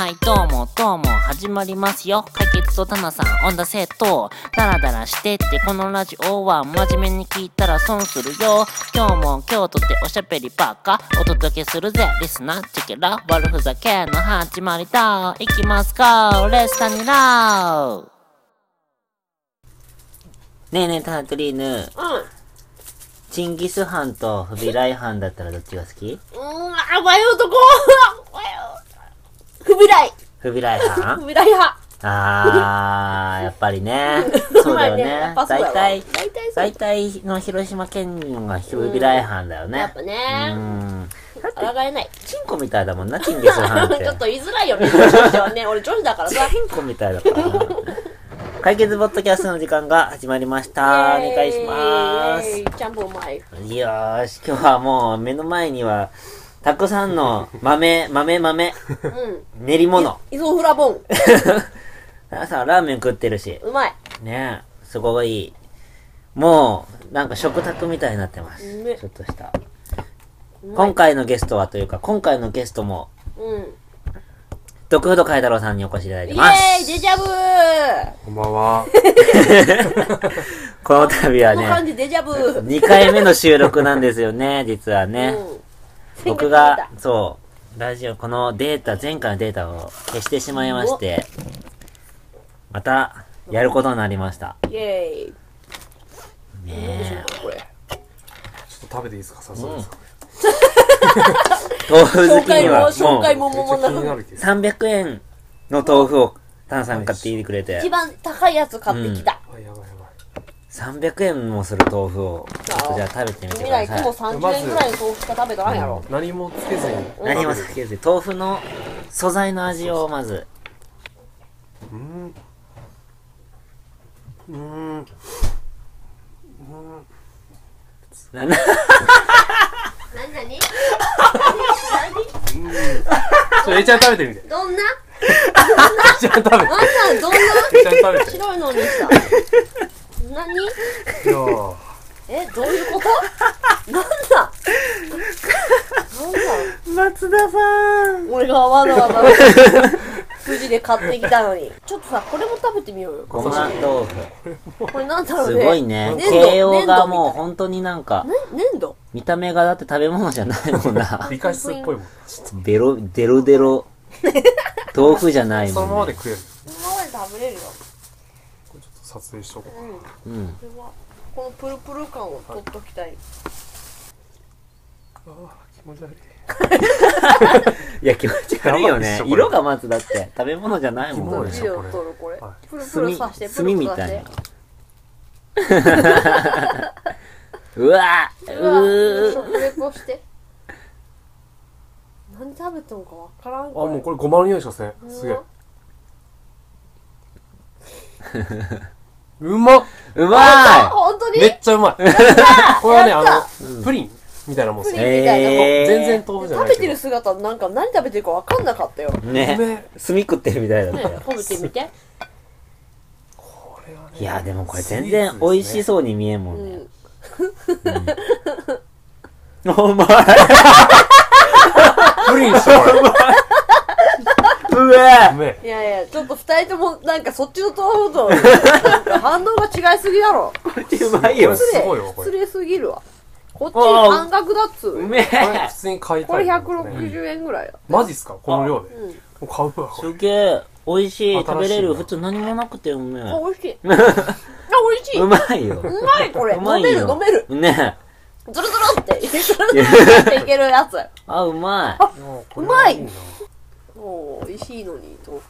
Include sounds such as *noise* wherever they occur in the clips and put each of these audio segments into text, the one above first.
はい、どうも、どうも、始まりますよ。解決とタナさん、オンダセット。ダラダラしてって、このラジオは真面目に聞いたら損するよ。今日も京都っておしゃべりばっか、お届けするぜ。リスナーチケラ、悪ふざけの始まりだ。いきますか、レッサニラー。ねえねえ、タナトリーヌ。うん。チンギスハンとフビライハンだったらどっちが好き？うーん、あ、迷うとこ。不備来。フビライハ不ン備来派。あー、*laughs* やっぱりね。*laughs* そうだよまあやねっ。ぱそうだ大体、わ大体そう大体の広島県民はフビライハンだよね。やっぱうね。ん。だって、抗えない。チンコみたいだもんな、チンギスハンって。*laughs* ちょっと言いづらいよね、女子はね。俺女子だからさ。チンコみたいだからな。解決ボットキャストの時間が始まりました。お願いしまイエーイ。ちゃんぽんうまい。す。よーし、今日はもう目の前には、たくさんの豆、豆、豆、うん。練り物。イソフラボン。皆さんラーメン食ってるし。うまい。ねえ、すごい。もう、なんか食卓みたいになってます。ねちょっとした。今回のゲストはというか、今回のゲストも、うん。毒フド海太郎さんにお越しいただいてます。ーイデジャブーこんばんは。*laughs* この度はこの感ね、じデジャブー。2回目の収録なんですよね、実はね。うん。僕が、そう、ラジオ、このデータ、前回のデータを消してしまいまして、また、やることになりました。イエーイ。ねこれ。ちょっと食べていいですか？早速ですか、え。豆腐好きには、紹介ももう、めっちゃ気になるけど。300円の豆腐を、タンさん買ってきてくれて一、番高いやつ買ってきた。あ、やばいやばい。300円もする豆腐を、ちょっとじゃあ食べてみてく君らいつもださい。30円ぐらいの豆腐しか食べとらんやろ。何もつけずに。何もつけず、豆腐の素材の味をまず、うーん。うーん。なな何何？ちょ、えいちゃん食べてみて。どんな？*laughs* えいちゃん食べて。あんなんどんな？えいちゃん食べて。い白いのにさ。何？やーえ、どういうこと？なんだ？なんだ？松田さん俺がわざわざ富士で買ってきたのに。ちょっとさ、これも食べてみようよ。ごま豆腐。これなんだろうすね。ごいね。粘土形容がもう本当になんか、粘土？見た目がだって食べ物じゃないもんな。*laughs* 理解室っぽいもん。デロ、デロデロ。*laughs* 豆腐じゃないそのままもん、ね。で食える。そのままで食べれるよ。撮影しとこう。うん。うん。これは、このプルプル感を取っときたい。あー気持ち悪い。*laughs* いや、気持ち悪いよね色がまずだって、食べ物じゃないもんねキモいで。しょビデオ撮るこれは。プルプルさして、プル炭プルさして。*laughs* うわううわー食レポして。何食べてもかわからんあ、もうこれごまの匂いしかせん。すげえ。うまっうま本当に？めっちゃうまい。*laughs* これはね、あの、プリンみたいなもんっすプリンね。みたいな。えー全然豆腐じゃな食べていけど。る姿なんか何食べてるかわかんなかったよ。いねうめえ炭食ってるみたいだったよ。食べてみて。これはねいや、でもこれ全然美味しそうに見えんもうんね。ん。お前プリンっしょ、これ。うえ。いやいや、ちょっと二人ともなんかそっちの豆腐と *laughs* 反応が違いすぎだろ。うまいよ。すごいわこれ失礼すぎるわ。こっち半額だっつう。うめこれえ普通に買いこれたい。160円ぐらいだ。マジっすか？この量で。うん。もう買うわ、これ。すげえ、美味しい。食べれる。普通何もなくてうめあ、え。美味しい。あ、美味しい。*laughs* ううまいよ。まいこれ。飲める飲める。ねズルズルって。ズルズルっていけるやつ。あ、うまうまいもう、美味しいのに。と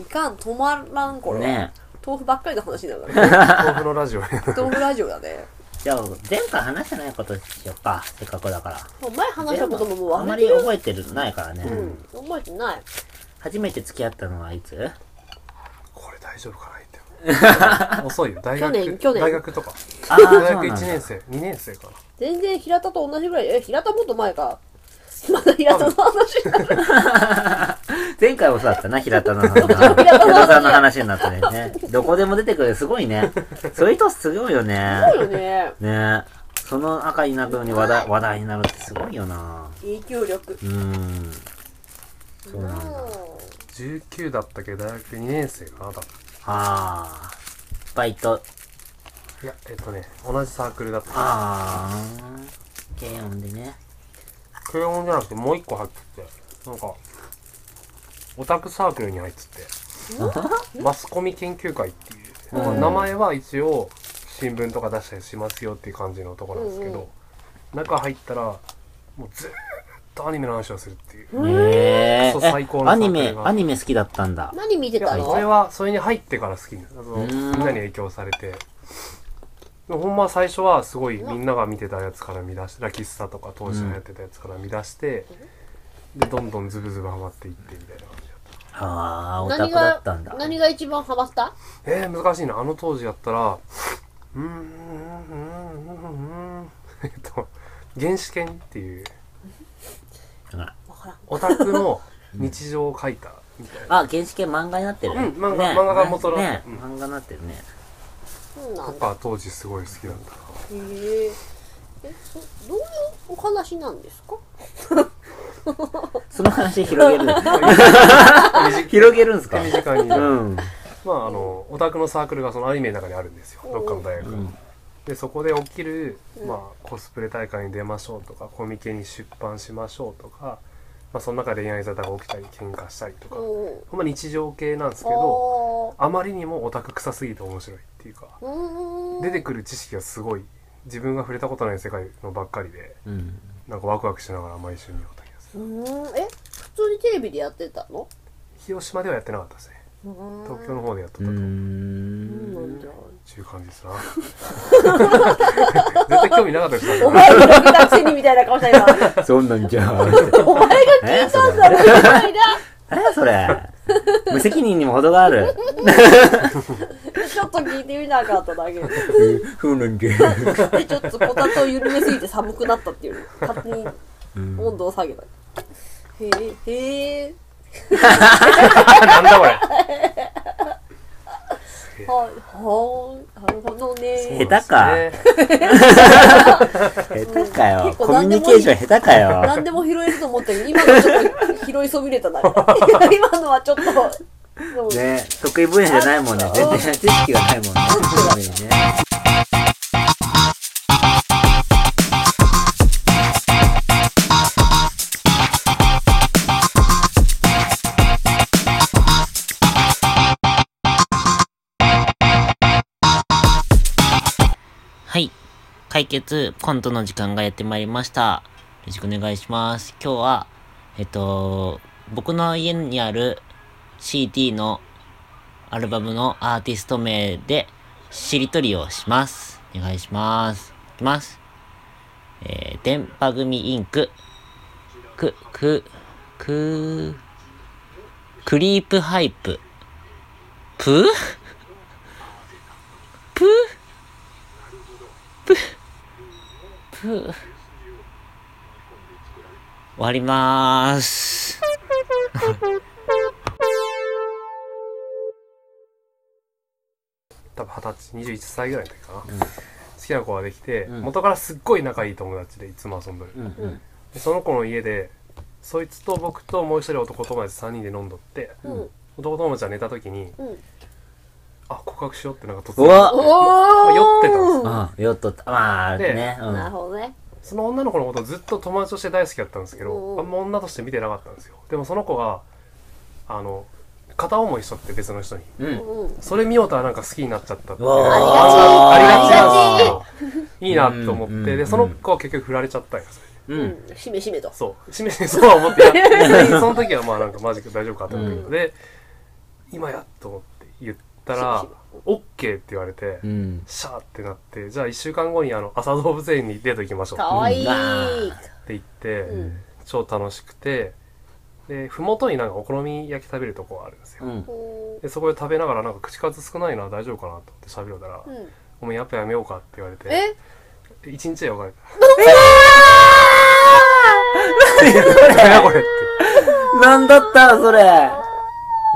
いかん、止まらん、こい。れ。ね豆腐ばっかりの話だからね。*laughs* 豆腐のラジオや豆腐ラジオだね。じゃあ、前回話してないことしようか。せっかくだから。前話したことももうあんま。り覚えてるないからね。うん。覚えてない。初めて付き合ったのはいつ？これ大丈夫かな言って。*laughs* 遅いよ。大学。去年去年大学とか。ああ、大学1なんだ年生、2年生かな。全然平田と同じぐらい。え、平田もっと前か。*laughs* まだ平田の話になる。*laughs* 前回もそうだったな、平田の話。平田さんの話になったね。*laughs* どこでも出てくる。すごいね。そういう人すごいよね。そうよね。ねその赤いなくのに話題話題になるってすごいよな。影響力。うーん。そうなんだ。19だったけ？ど大学2年生かな多分ああ。バイト。いやえっとね同じサークルだったああ。軽音でね。軽音じゃなくてもう一個入っててなんかオタクサークルに入っててマスコミ研究会っていう、うん。名前は一応新聞とか出したりしますよっていう感じのところなんですけど、中入ったらもうずーっとアニメの話をするっていう、へえそう最高のアニメ、アニメ好きだったんだ。何見てたそれのはそれに入ってから好きになみんなに影響されてほんま最初はすごいみんなが見てたやつから見出してラキスタとか当時流行ってたやつから見出して、でどんどんズブズブハマっていってみたいな感じだったああ、オタだがったんだ。何が一番ハマったえー、難しいなあの当時やったらうーんうーんうーんうーんえっと原始圏っていうオタクの日常を書いたみたいな、あ、原始系漫画になってる。うん漫画漫画が元のね、うん漫画になってるね。とか当時すごい好きだったな。へええそどういうお話なんですか？その話広げる。*laughs* 広げるんすか？手短に、うん。まああのオタクのサークルがそのアニメの中にあるんですよどっかの大学に、でそこで起きる、まあ、コスプレ大会に出ましょうとかコミケに出版しましょうとか、まあ、その中で恋愛沙汰が起きたり喧嘩したりとか、う。んほんま日常系なんですけどおあまりにもオタク臭すぎて面白いっていうか出てくる知識がすごい自分が触れたことない世界のばっかりでうん。なんかワクワクしながら毎週見よった気がするうーん。え普通にテレビでやってたの？広島ではやってなかったですね東京の方でやっとったとん。なんだっていう感じですな *laughs* 絶対興味なかったですよお前が見たくせにみたいな顔した今 *laughs* そんなんじゃ。お前が聞いたんだろみたいなえそれ。無責任にも程がある。ちょっと聞いてみなかっただけでそうなんじゃ。*laughs* ちょっとこたつを緩めすぎて寒くなったっていう勝手に温度を下げたへえへえなんだこれ。はいはいなるほどね下手か。ね下手かよ。コミュニケーション下手かよ。何でも拾えると思ったけど今のちょっと拾いそびれたな *laughs* 今のはちょっとそう。ね、得意分野じゃないもんね。全然知識がないもんね。解決コントの時間がやってまいりました。よろしくお願いします。今日は、えっと、僕の家にある CD のアルバムのアーティスト名でしりとりをします。お願いします。いきます。えー、電波組インク、く、く、く、クリープハイプ、ププププ終わりまーす。多分二十歳21歳ぐらいの時かな、好きな子ができて、うん。元からすっごい仲いい友達でいつも遊んでる、うんうん。でその子の家でそいつと僕ともう一人男友達3人で飲んどってうん。男友達が寝た時にうんあ告白しようってなんか突うわ。然おー酔ってたんですよ。あ、よっとった。まあ、でね。うん。なるほどね。その女の子のことをずっと友達として大好きだったんですけど、うんあんま女として見てなかったんですよ。でもその子があの片思いしとって別の人に。うん。うんそれ見ようとはなんか好きになっちゃったっていう。うわありがち。ありがなんですよいいなと思って、うんうんでその子は結局振られち。ゃったんよそれでう。うんんしめしめとそうしめしめそうは思っていやその時はまあなんかマジで大丈夫かと思ったけど、で今やと思って言ったらしめし OK って言われて、うん。シャーってなってじゃあ1週間後にあの朝動物園にデート行きましょう。かわいい。うん。って言って、うん。超楽しくてで麓になんかお好み焼き食べるとこがあるんですよ、うん。う。んでそこで食べながらなんか口数少ないな大丈夫かなと思って喋るたら「うんごめんやっぱやめようか」って言われてえ？で一日で別れた。*laughs* 何やこれっなん *laughs* だったそれ？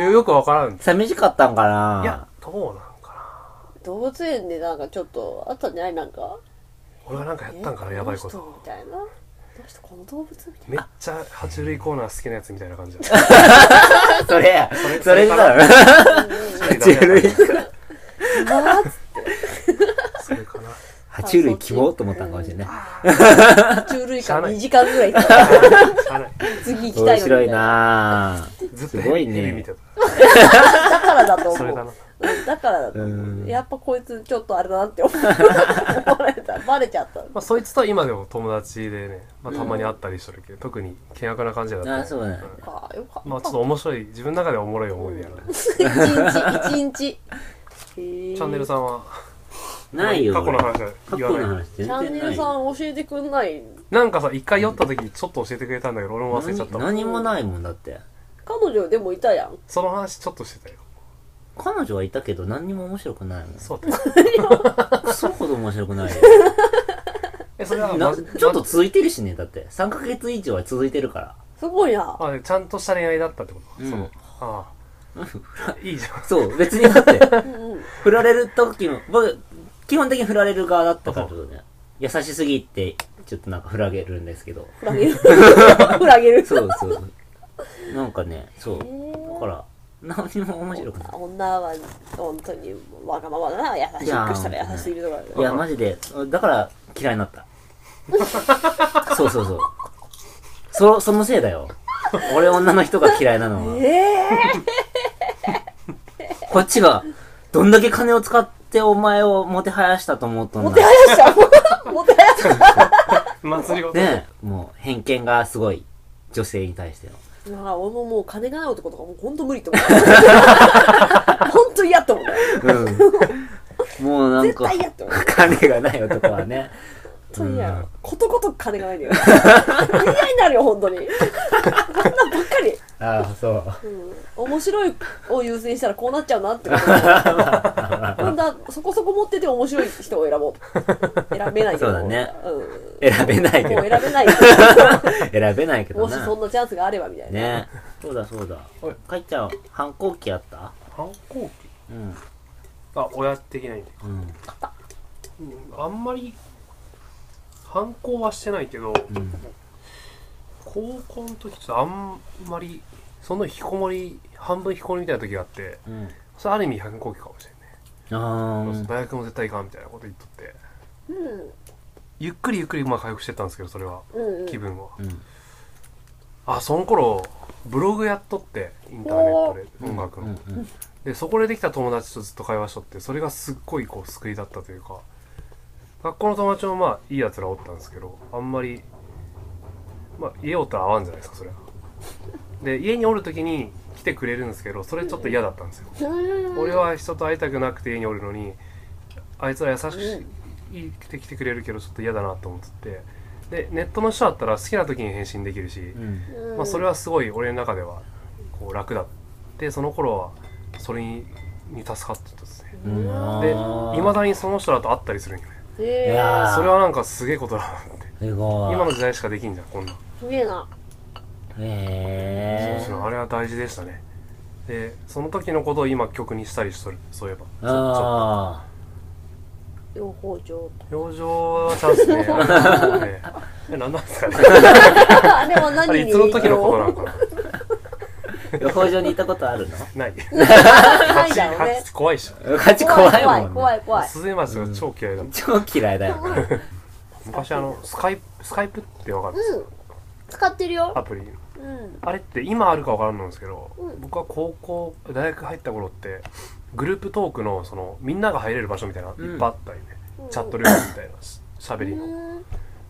よくわからん。い寂しかったんかな？やどうなんかな。動物園でなんかちょっとあったんじゃないなんか？俺がなんかやったんかなやばいこと。みたいな？の人この動物みたいめっちゃ爬虫類コーナー好きなやつみたいな感じだ *laughs* それや。れそれだろ爬虫類なわーっつっそれかな爬虫類希望と思ったんかもしれない。て爬虫類館2時間ぐらい。行った次行きたいのに面白いなぁ。ずっとすごいね。ヘビ見てだからだと思う。れだからだと思う。やっぱこいつちょっとあれだなって思 *laughs* 思われた。バレちゃった。まあそいつとは今でも友達でね、まあ、たまに会ったりしてるけど、特に険悪な感じだった。あそうだね。ああよかった。まあちょっと面白い自分の中ではおもろい思い出やな一日一日。チ *laughs* チャンネルさんは？ないよ過去の話は過言わない？去の話全ャンネルさん教えてくんない？なんかさ一回酔った時ちょっと教えてくれたんだけど俺も忘れちゃった何もないもんだって彼女でもいたやん。その話ちょっとしてたよ。彼女はいたけど何にも面白くないもん。そうだ。よクソほど面白くないよ。*laughs* えそれはなまちょっと続いてるしねだって。3ヶ月以上は続いてるから。すごいな。まあちゃんとした恋愛だったってこと、うん。そのああ。*laughs* いいじゃん。そう別にだってうんうん。振られる時も僕基本的に振られる側だったからちょっとね。優しすぎてちょっとなんか振らげるんですけど。フラゲる。フラゲる。そうそうなんかねそう。だー。から何にも面白くない。女は本当にわがままだな。優しくしたら優しすぎるとかいやマジでだから嫌いになった。*laughs* そうそうそう。そそのせいだよ。俺女の人が嫌いなのは。えこっちがどんだけ金を使ってお前をもてはやしたと思うとー、んだ。もてはやしちゃうもてはやしちゃ *laughs* 祭りごと。ねえもう偏見がすごい。女性に対してのうなんか俺ももう金がない男とかもう本当無理と思う。*laughs* 本当嫌って思う。うん。もうなん絶か対嫌って思う。金がない男はね。本当に嫌。ことごとく金がないんだよ *laughs* 嫌になるよ本当に。こんなんばっかり。ああそう。うん。面白いを優先したらこうなっちゃうなって思う今度はそこそこ持ってて面白い人を選ぼう選べないけど。そうだね。うん。選べないけど。もう選べない *laughs* 選べないけどもしなそんなチャンスがあればみたいな。ね。そうだそうだ。はい。かいちゃん反抗期あった？反抗期？うん。あ親的な意味うん。うん。あんまり反抗はしてないけど、うん高校の時ちょっとあんまりその引きこもり半分引きこもりみたいな時があってうん。それある意味反抗期かもしれない、あー。大学も絶対行かんみたいなこと言っとって。うんゆっくりゆっくりまあ回復してったんですけどそれは。うんうん。気分は、うん。あその頃ブログやっとってインターネットで音楽の、うんうん。でそこでできた友達とずっと会話しとってそれがすっごいこう救いだったというか学校の友達もまあいいやつらおったんですけどあんまりまあ家おったら会わんじゃないですかそれは。で家におる時に来てくれるんですけどそれちょっと嫌だったんですよ。俺は人と会いたくなくて家におるのにあいつら優しくて来てくれるけどちょっと嫌だなと思ってて。でネットの人だったら好きな時に返信できるし、うん。まあ、それはすごい俺の中ではこう楽だってその頃はそれにに助かってたですね。うん。でいまだにその人らと会ったりするんよねへえいやー。それはなんかすげえことだなって。すごい。今の時代しかできんじゃんこんな。んすげえな。へえそうそうあれは大事でしたね。でその時のことを今曲にしたりしとるそういえば。ちょちょあ養蜂場表情はチャンスね。*laughs* あれね。え何なんですかね。と *laughs* でもあ何にれいつの時のことなのかな。あ予報所に行ったことあるの？ない。*laughs* ないだろうね。蜂怖いっしょ。勝ち怖いもんね。怖い怖いスズメが超嫌いだった超嫌いだよ。ね *laughs* 昔あのスカイプスカイプってわかる？うん。使ってるよ。アプリ。うん。あれって今あるかわからんのですけど、うん。僕は高校大学入った頃ってグループトークのそのみんなが入れる場所みたいなのいっぱいあったりね、うん。チャットルームみたいなししゃべりの、うん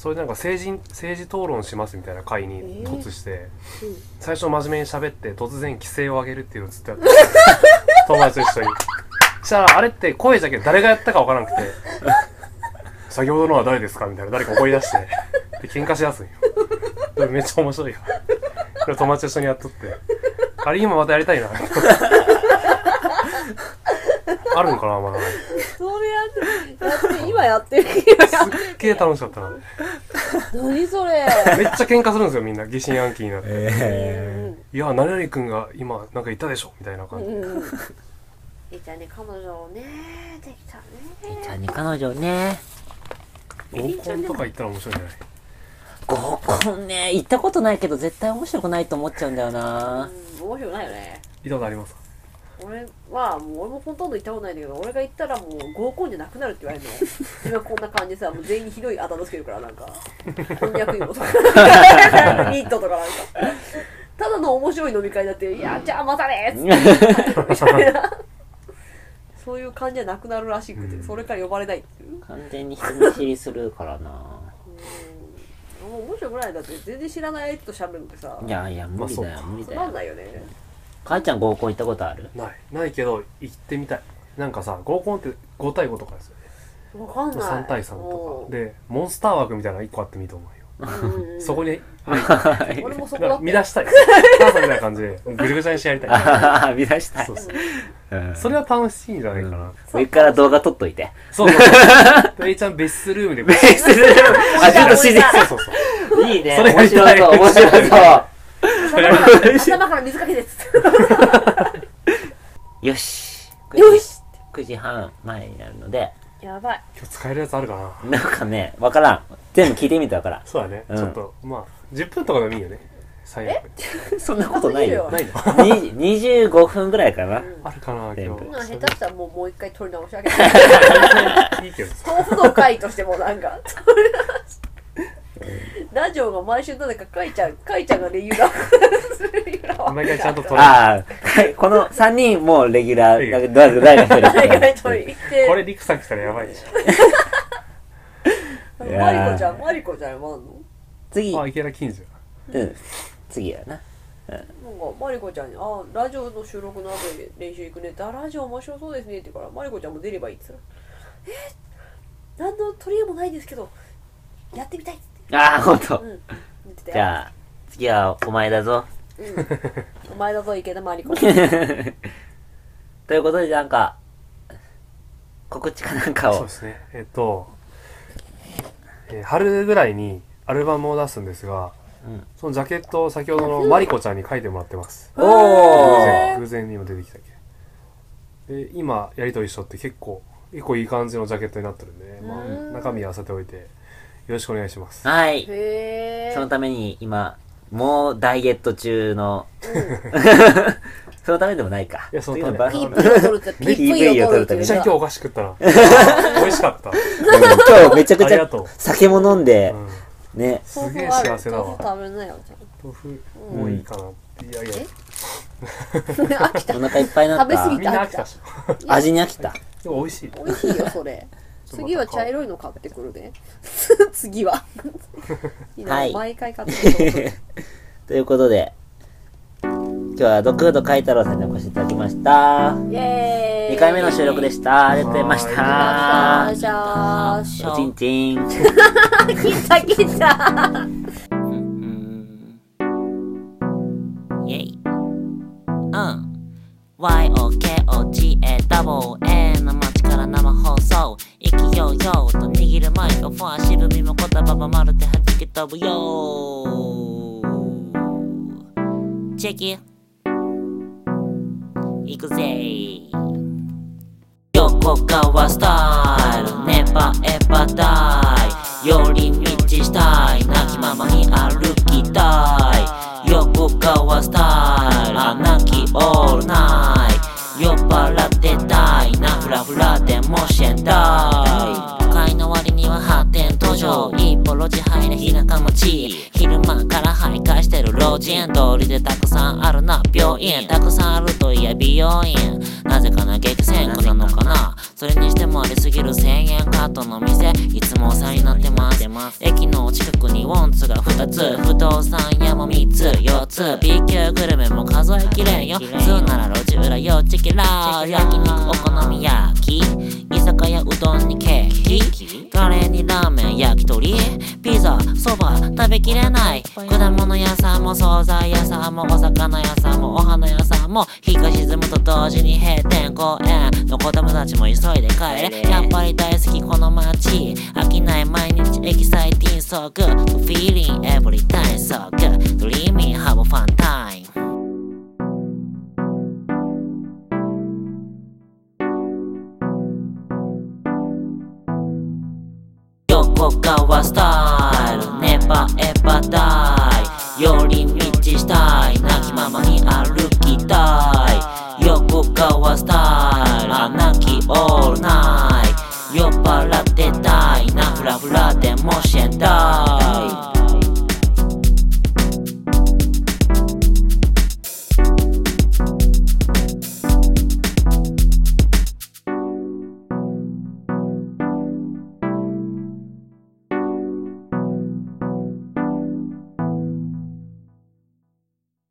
それでなんか政治政治討論しますみたいな会にえー。突して、うん。最初真面目に喋って突然規制を上げるっていうのをずっとやって *laughs* 友達と一緒に。したらあれって声じゃけど誰がやったかわからなくて「*laughs* 先ほどのは誰ですか?」みたいな。誰か怒り出して。で喧嘩しだすんよ。めっちゃ面白いよ。で友達と一緒にやっとって。あれ今またやりたいなあるんかなまだ。それやってやって今やってる今やすっげえ楽しかったな。何それ。めっちゃ喧嘩するんですよみんな疑心暗鬼になって。えいや何々君が今なんかいたでしょみたいな感じ。うん。ゃんね彼女をねできたね。えちゃんに彼女ね。合コンとか行ったら面白いんじゃない？合コンね、行ったことないけど絶対面白くないと思っちゃうんだよな。うん面白くないよね。見たことあります俺はもう俺もほとんど行ったことないんだけど俺が行ったらもう合コンじゃなくなるって言われるの *laughs* 今こんな感じでさもう全員にひどいあだ名つけるからなんか。こんにゃく芋とか。*laughs* ニットとかなんか。ただの面白い飲み会だって「いやじゃあまたね」っつって。みたいな。そういう感じじゃなくなるらしくて、うん。それから呼ばれないっていう。完全に人見知りするからな。もう面白くない。だって全然知らない相手と喋るのってさ。いやいや、無理だよまあ、つまん無理だよ。ないよねかいちゃん合コン行ったことある？ない。ないけど行ってみたい。なんかさ合コンって5対5とかですよね。わかんない。3対3ともかでモンスター枠みたいなの1個あってもいいと思うよそこにはい。俺もそこだって乱したい。母さんみたいな感じでぐちゃぐちゃにしてやりたいああ、見出したい。そう。そう。うん。それは楽しいんじゃないかな、上から動画撮っといて。そうそうそう。で A ちゃん別室ルームで。あ、ちょっと自然。そうそうそう。いいね。それや面白そう、面白そう。頭から水かけてっつって。*laughs* よし。よし9時半前になるので、やばい。今日使えるやつあるかな？なんかね、わからん。全部聞いてみたからそうだね、うん。ちょっとまあ10分とかでもいいよね。最悪。ん。*laughs* そんなことないよ。*laughs* ないのに25分ぐらいかな。あるかな今日全部。今下手したらもうもう一回取り直し上げて。いいけど。さ豆腐の会としてもなんか。取り直しラジオが毎週なぜかかいちゃんかいちゃんがレギュラー。*laughs* レギュラー毎回ちゃんと取る。ああ、はいこの3人もうレギュラー、だけど誰誰が一人誰が取りに行って。これリクさん来たらやばいでしいやーマリコちゃんマリコちゃんもあんの？次、ょあ池田近所うん。次やな。なんかマリコちゃんに「あラジオの収録の後に練習行くね」って「あラジオ面白そうですね」って言うからマリコちゃんも出ればいいって言ったら「え？何の取り柄もないですけどやってみたい」っつってああ、ほんと。う。ん。言って。たよじゃあ、次はお前だぞ。うん。お前だぞ池田マリコということで、なんか、告知かなんかを。そうで。すね。えっと、えー春ぐらいにアルバムを出すんですが、うん。そのジャケットを先ほどのマリコちゃんに書いてもらってます。お偶ー然偶然にも出てきたっけ。で今やりとりしとって結構結構いい感じのジャケットになってるんで、まあ、うん。中身はさておいて。よろしくお願いします。はい。そのために今、もうダイエット中の、*laughs* そのためでもないか。いやそのため次の番ピ組ープ *laughs* を取るってピープを取るってめっちゃ今日お菓子食ったな *laughs* 美味しかった、うん今日めちゃくちゃ酒も飲んでう、ん、ね。すげえ幸せだわ。豆腐食べな豆腐もういいかないやいや。ゃん飽きた。お腹いっぱいになっ食べ過ぎみた。んな飽きた。し味に飽きた。でも美味しい。美味しいよそれ。と次は茶色いの買ってくるね。*laughs* 次は。*laughs* いいな、はい。毎回買ってくる *laughs* ということで、今日はドッグフード海太郎さんにお越しいただきました。イエーイ。2回目の収録でした。ありがとうございました。じゃあおちんちん。来た来た。うんイェイ。うん。YOKOGAWA 握るマイクロフォン渋みも言葉もまるで弾け飛ぶよ。チェキ行くぜ。横川スタイル。ネバエバダイ寄り道したい。泣きままに歩きたい。横川スタイル。泣きオールナイト。酔っ払ってたい。なフラフラでもしえんだ上一歩路地入れ田舎町昼間から徘徊してる老人通りでたくさんあるな病院たくさんあるといえ美容院。なぜかな激戦区なのかな。それにしてもありすぎる1000円カートの店。いつもお世話になってます。駅の近くにウォンツが2つ。不動産屋も見つ。4つ B 級グルメも数えきれんよ。普通なら路地裏よチキラー焼肉お好み焼き居酒屋うどんにケーキ。カレーにラーメン焼き鳥。ピザそば食べきれない。果物屋さんも惣菜屋さんもお魚屋さんもお花屋さんも。日が沈むと同時に閉店公園。の子供たちも急いで帰れ。やっぱり大好きこの街。飽きない毎日エキサイティング。So good. Feeling every time so ファンタイム。横川スタイルネバエバダイ寄り道したい。泣きままに歩きたい。横川スタイル泣きオールナイト。酔っ払ってたい。なフラフラでもしえたい。